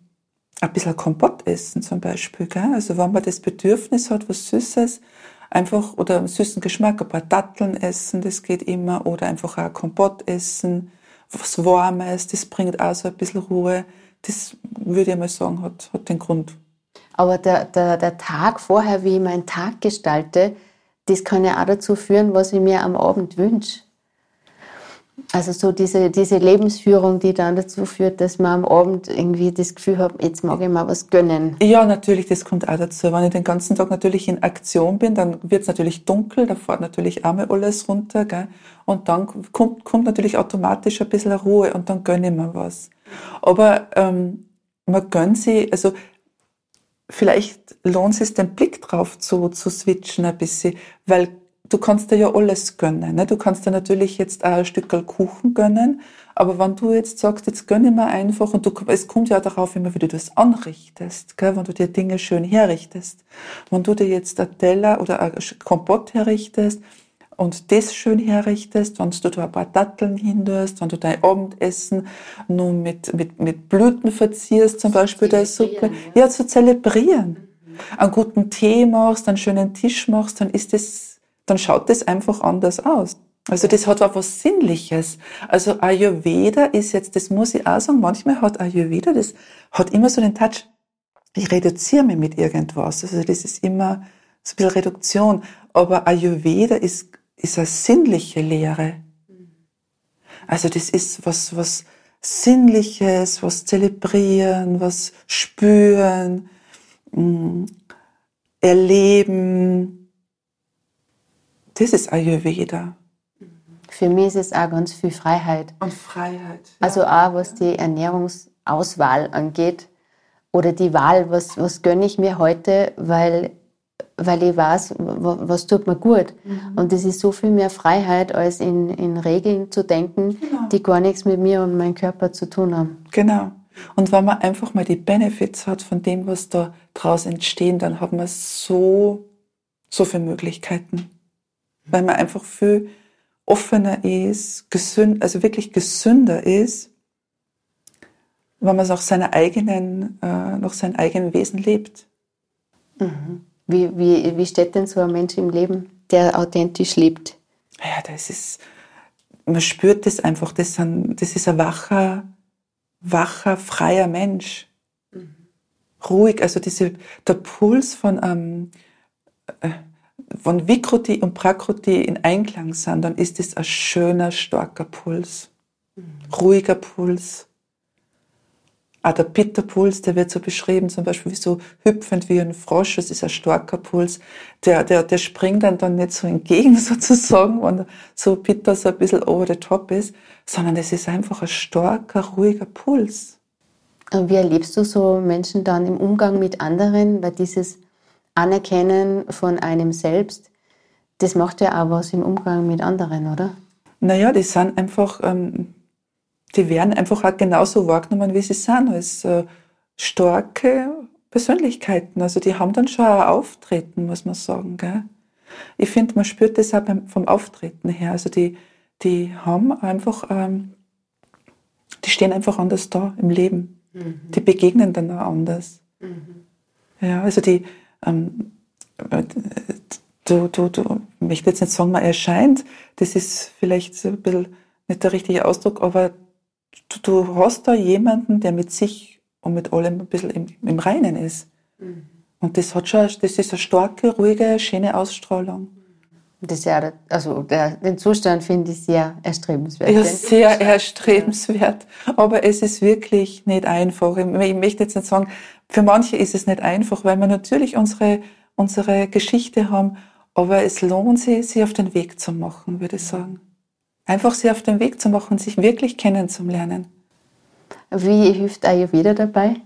ein bisschen Kompott essen zum Beispiel. Gell? Also wenn man das Bedürfnis hat, was Süßes, einfach oder einen süßen Geschmack, ein paar Datteln essen, das geht immer, oder einfach auch Kompott essen, was Warmes, das bringt auch so ein bisschen Ruhe. Das würde ich mal sagen, hat, hat den Grund. Aber der, der, der Tag vorher, wie ich meinen Tag gestalte, das kann ja auch dazu führen, was ich mir am Abend wünsche. Also so diese, diese Lebensführung, die dann dazu führt, dass man am Abend irgendwie das Gefühl hat, jetzt mag ich mal was gönnen. Ja, natürlich, das kommt auch dazu. Wenn ich den ganzen Tag natürlich in Aktion bin, dann wird es natürlich dunkel, da fährt natürlich einmal alles runter. Gell? Und dann kommt, kommt natürlich automatisch ein bisschen Ruhe und dann gönne ich mir was. Aber ähm, man gönnt sich, also vielleicht lohnt es den Blick drauf zu, zu switchen ein bisschen, weil du kannst dir ja alles gönnen. Ne? Du kannst dir natürlich jetzt auch ein Stück Kuchen gönnen, aber wenn du jetzt sagst, jetzt gönne ich mir einfach, und du, es kommt ja darauf immer, wie du das anrichtest, gell? wenn du dir Dinge schön herrichtest. Wenn du dir jetzt ein Teller oder ein Kompott herrichtest, und das schön herrichtest, wenn du da ein paar Datteln hindurst, wenn du dein Abendessen nur mit, mit, mit Blüten verzierst, zum Beispiel der Suppe, ja. ja, zu zelebrieren. Mhm. Einen guten Tee machst, einen schönen Tisch machst, dann ist das, dann schaut das einfach anders aus. Also das hat auch was Sinnliches. Also Ayurveda ist jetzt, das muss ich auch sagen, manchmal hat Ayurveda, das hat immer so den Touch, ich reduziere mich mit irgendwas. Also das ist immer so ein bisschen Reduktion. Aber Ayurveda ist ist eine sinnliche Lehre. Also das ist was, was Sinnliches, was zelebrieren, was spüren, mm, erleben. Das ist Ayurveda. Für mich ist es auch ganz viel Freiheit. Und Freiheit. Ja. Also auch was die Ernährungsauswahl angeht oder die Wahl, was, was gönne ich mir heute, weil weil ich weiß, was tut mir gut. Mhm. Und das ist so viel mehr Freiheit, als in, in Regeln zu denken, genau. die gar nichts mit mir und meinem Körper zu tun haben. Genau. Und wenn man einfach mal die Benefits hat von dem, was da draus entstehen, dann hat man so, so viele Möglichkeiten. Weil man einfach viel offener ist, gesünd, also wirklich gesünder ist, wenn man es auch seiner eigenen, äh, nach seinem eigenen Wesen lebt. Mhm. Wie, wie, wie steht denn so ein Mensch im Leben, der authentisch lebt? Ja, das ist, man spürt das einfach, das, sind, das ist ein wacher, wacher, freier Mensch. Mhm. Ruhig, also diese, der Puls von, ähm, äh, wenn Vikruti und Prakruti in Einklang sind, dann ist es ein schöner, starker Puls. Mhm. Ruhiger Puls. Auch der Pitterpuls, der wird so beschrieben, zum Beispiel wie so hüpfend wie ein Frosch, das ist ein starker Puls. Der, der, der springt dann, dann nicht so entgegen sozusagen, wenn so Pitter so ein bisschen over the top ist, sondern es ist einfach ein starker, ruhiger Puls. Und wie erlebst du so Menschen dann im Umgang mit anderen? Weil dieses Anerkennen von einem selbst, das macht ja auch was im Umgang mit anderen, oder? Naja, die sind einfach, ähm, die werden einfach auch genauso wahrgenommen, wie sie sind, als äh, starke Persönlichkeiten. Also die haben dann schon ein Auftreten, muss man sagen. Gell? Ich finde, man spürt das auch beim, vom Auftreten her. Also die, die haben einfach, ähm, die stehen einfach anders da im Leben. Mhm. Die begegnen dann auch anders. Mhm. Ja, also die, ähm, äh, du, du, du, ich möchte jetzt nicht sagen, man erscheint, das ist vielleicht so ein bisschen nicht der richtige Ausdruck, aber du, du hast da jemanden, der mit sich und mit allem ein bisschen im, im Reinen ist. Mhm. Und das hat schon, das ist eine starke, ruhige, schöne Ausstrahlung. Das ja, also der, den Zustand finde ich sehr erstrebenswert. Ja, sehr erstrebenswert. Aber es ist wirklich nicht einfach. Ich möchte jetzt nicht sagen, für manche ist es nicht einfach, weil wir natürlich unsere, unsere Geschichte haben, aber es lohnt sich, sie auf den Weg zu machen, würde ich sagen. Einfach sie auf den Weg zu machen, sich wirklich kennenzulernen. Wie hilft Ayurveda dabei?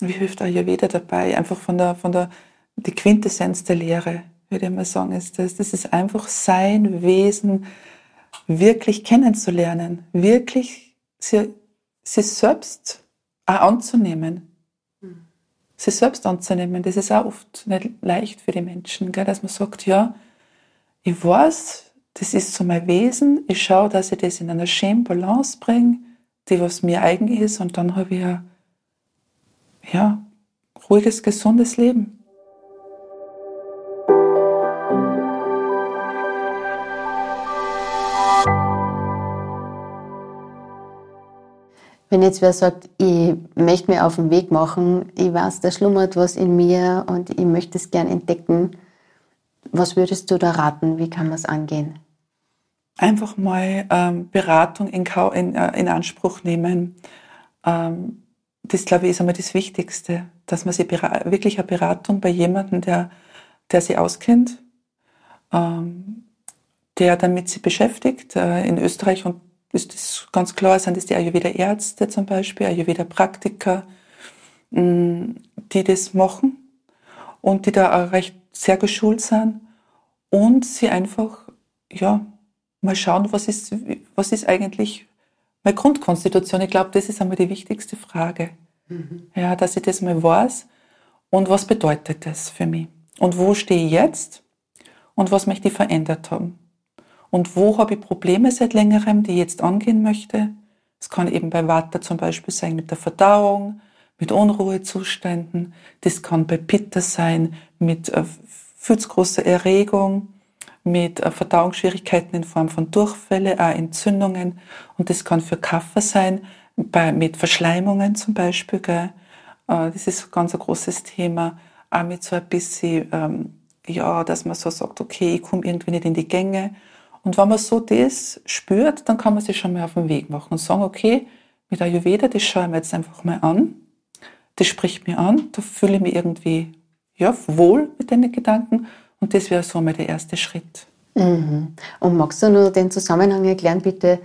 Wie hilft Ayurveda dabei? Einfach von der, von der, die Quintessenz der Lehre würde ich mal sagen, ist das. Das ist einfach sein Wesen wirklich kennenzulernen, wirklich sie, sie selbst auch anzunehmen. Sie selbst anzunehmen, das ist auch oft nicht leicht für die Menschen, gell? dass man sagt, ja, ich weiß, das ist so mein Wesen, ich schaue, dass ich das in einer schönen Balance bringe, die was mir eigen ist, und dann habe ich ein ja, ruhiges, gesundes Leben. Wenn jetzt wer sagt, ich möchte mir auf den Weg machen, ich weiß, da schlummert was in mir und ich möchte es gern entdecken, was würdest du da raten? Wie kann man es angehen? Einfach mal ähm, Beratung in, in, äh, in, Anspruch nehmen. Ähm, das, glaube ich, ist einmal das Wichtigste, dass man sich wirklich eine Beratung bei jemandem, der, der sie auskennt, ähm, der damit sie beschäftigt. Äh, in Österreich und ist das ganz klar, sind das die Ayurveda-Ärzte zum Beispiel, Ayurveda-Praktiker, mm, die das machen und die da auch recht sehr geschult sind und sie einfach, ja, mal schauen, was ist, was ist eigentlich meine Grundkonstitution. Ich glaube, das ist einmal die wichtigste Frage. Mhm. Ja, dass ich das mal weiß und was bedeutet das für mich? Und wo stehe ich jetzt? Und was möchte ich verändert haben? Und wo habe ich Probleme seit längerem, die ich jetzt angehen möchte? Es kann eben bei Vata zum Beispiel sein mit der Verdauung, mit Unruhezuständen. Das kann bei Pitta sein mit äh, viel zu großer Erregung, mit äh, Verdauungsschwierigkeiten in Form von Durchfälle, auch Entzündungen. Und das kann für Kaffer sein, bei, mit Verschleimungen zum Beispiel. Gell? Äh, das ist ganz ein großes Thema. Auch mit so ein bisschen, ähm, ja, dass man so sagt, okay, ich komme irgendwie nicht in die Gänge und wenn man so das spürt, dann kann man sich schon mal auf den Weg machen und sagen, okay, mit Ayurveda, das schaue ich mir jetzt einfach mal an. Das spricht mir an, da fühle ich mich irgendwie ja, wohl mit den Gedanken und das wäre so mal der erste Schritt. Mhm. Und magst du nur den Zusammenhang erklären, bitte?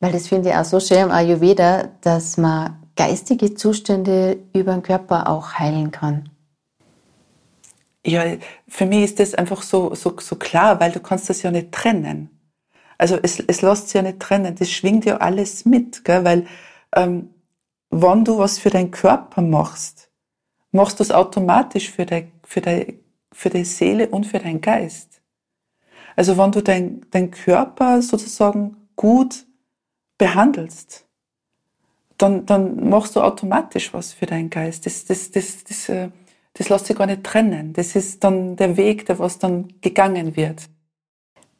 Weil das finde ich auch so schön am Ayurveda, dass man geistige Zustände über den Körper auch heilen kann. Ja, für mich ist das einfach so, so, so klar, weil du kannst das ja nicht trennen. Also es, es lässt sich ja nicht trennen, das schwingt ja alles mit, gell? weil ähm, wenn du was für deinen Körper machst, machst du es automatisch für, dein, für, dein, für deine Seele und für deinen Geist. Also wenn du deinen dein Körper sozusagen gut behandelst, dann, dann machst du automatisch was für deinen Geist. Das, das, das, das, äh, das lässt sich gar nicht trennen. Das ist dann der Weg, der was dann gegangen wird.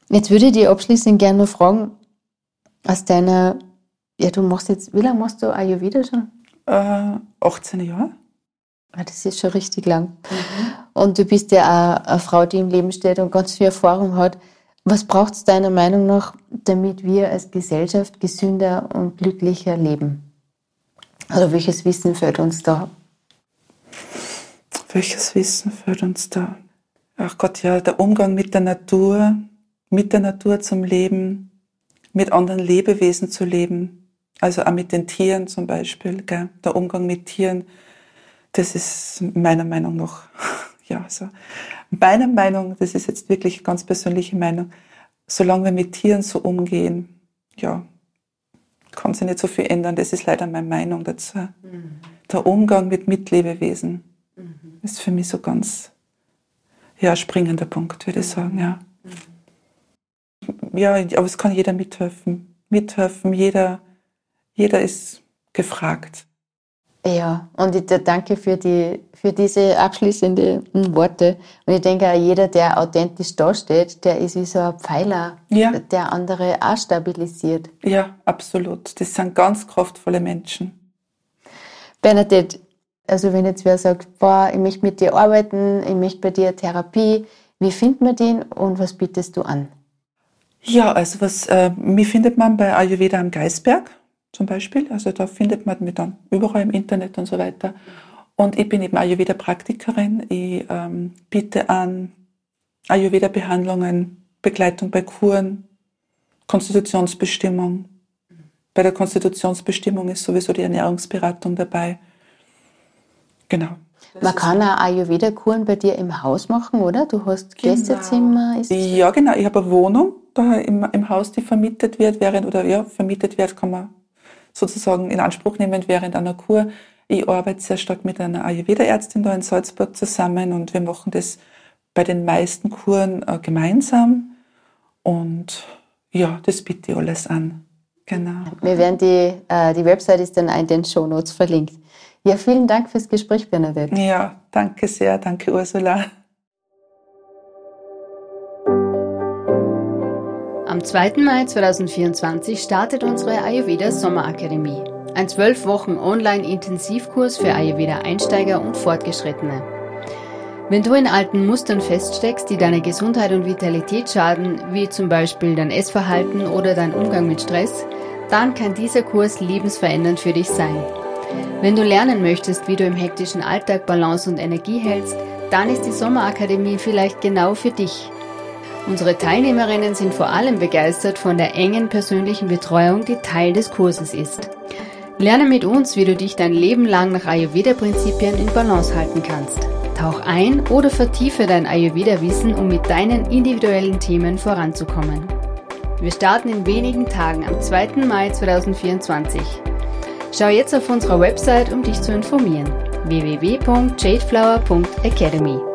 Jetzt würde ich dich abschließend gerne noch fragen, aus deiner, ja, du machst jetzt, wie lange machst du Ayurveda schon? Äh, 18 Jahre. Ah, das ist schon richtig lang. Mhm. Und du bist ja auch eine Frau, die im Leben steht und ganz viel Erfahrung hat. Was braucht es deiner Meinung nach, damit wir als Gesellschaft gesünder und glücklicher leben? Also welches Wissen fällt uns da welches Wissen führt uns da? Ach Gott, ja, der Umgang mit der Natur, mit der Natur zum Leben, mit anderen Lebewesen zu leben, also auch mit den Tieren zum Beispiel, gell? der Umgang mit Tieren, das ist meiner Meinung nach, ja, so. Meiner Meinung, das ist jetzt wirklich ganz persönliche Meinung, solange wir mit Tieren so umgehen, ja, kann sich nicht so viel ändern. Das ist leider meine Meinung dazu. Mhm. Der Umgang mit Mitlebewesen. Mhm. Ist für mich so ganz, ja, springender Punkt, würde ich sagen, ja. Mhm. Ja, aber es kann jeder mithelfen. Mithelfen, jeder, jeder ist gefragt. Ja, und ich danke für, die, für diese abschließenden Worte. Und ich denke auch, jeder, der authentisch dasteht, der ist wie so ein Pfeiler, ja. der andere auch stabilisiert. Ja, absolut. Das sind ganz kraftvolle Menschen. Bernadette, Also wenn jetzt wer sagt, boah, ich möchte mit dir arbeiten, ich möchte bei dir Therapie, wie findet man den und was bietest du an? Ja, also was, äh, mich findet man bei Ayurveda am Geisberg zum Beispiel. Also da findet man mich dann überall im Internet und so weiter. Und ich bin eben Ayurveda-Praktikerin. Ich ähm, biete an Ayurveda-Behandlungen, Begleitung bei Kuren, Konstitutionsbestimmung. Bei der Konstitutionsbestimmung ist sowieso die Ernährungsberatung dabei. Genau. Man kann auch Ayurveda-Kuren bei dir im Haus machen, oder? Du hast genau. Gästezimmer. Ist ja, genau. Ich habe eine Wohnung da im, im Haus, die vermietet wird, während, oder ja, vermietet wird, kann man sozusagen in Anspruch nehmen während einer Kur. Ich arbeite sehr stark mit einer Ayurveda-Ärztin da in Salzburg zusammen und wir machen das bei den meisten Kuren äh, gemeinsam. Und ja, das biete ich alles an. Genau. Wir werden die, äh, die Website ist dann in den Show Notes verlinkt. Ja, vielen Dank fürs Gespräch, Bernadette. Ja, danke sehr. Danke, Ursula. Am 2. Mai 2024 startet unsere Ayurveda Sommerakademie. Ein zwölf Wochen Online-Intensivkurs für Ayurveda-Einsteiger und Fortgeschrittene. Wenn du in alten Mustern feststeckst, die deine Gesundheit und Vitalität schaden, wie zum Beispiel dein Essverhalten oder dein Umgang mit Stress, dann kann dieser Kurs lebensverändernd für dich sein. Wenn du lernen möchtest, wie du im hektischen Alltag Balance und Energie hältst, dann ist die Sommerakademie vielleicht genau für dich. Unsere Teilnehmerinnen sind vor allem begeistert von der engen persönlichen Betreuung, die Teil des Kurses ist. Lerne mit uns, wie du dich dein Leben lang nach Ayurveda-Prinzipien in Balance halten kannst. Tauch ein oder vertiefe dein Ayurveda-Wissen, um mit deinen individuellen Themen voranzukommen. Wir starten in wenigen Tagen am 2. Mai 2024. Schau jetzt auf unserer Website, um dich zu informieren. www.jadeflower.academy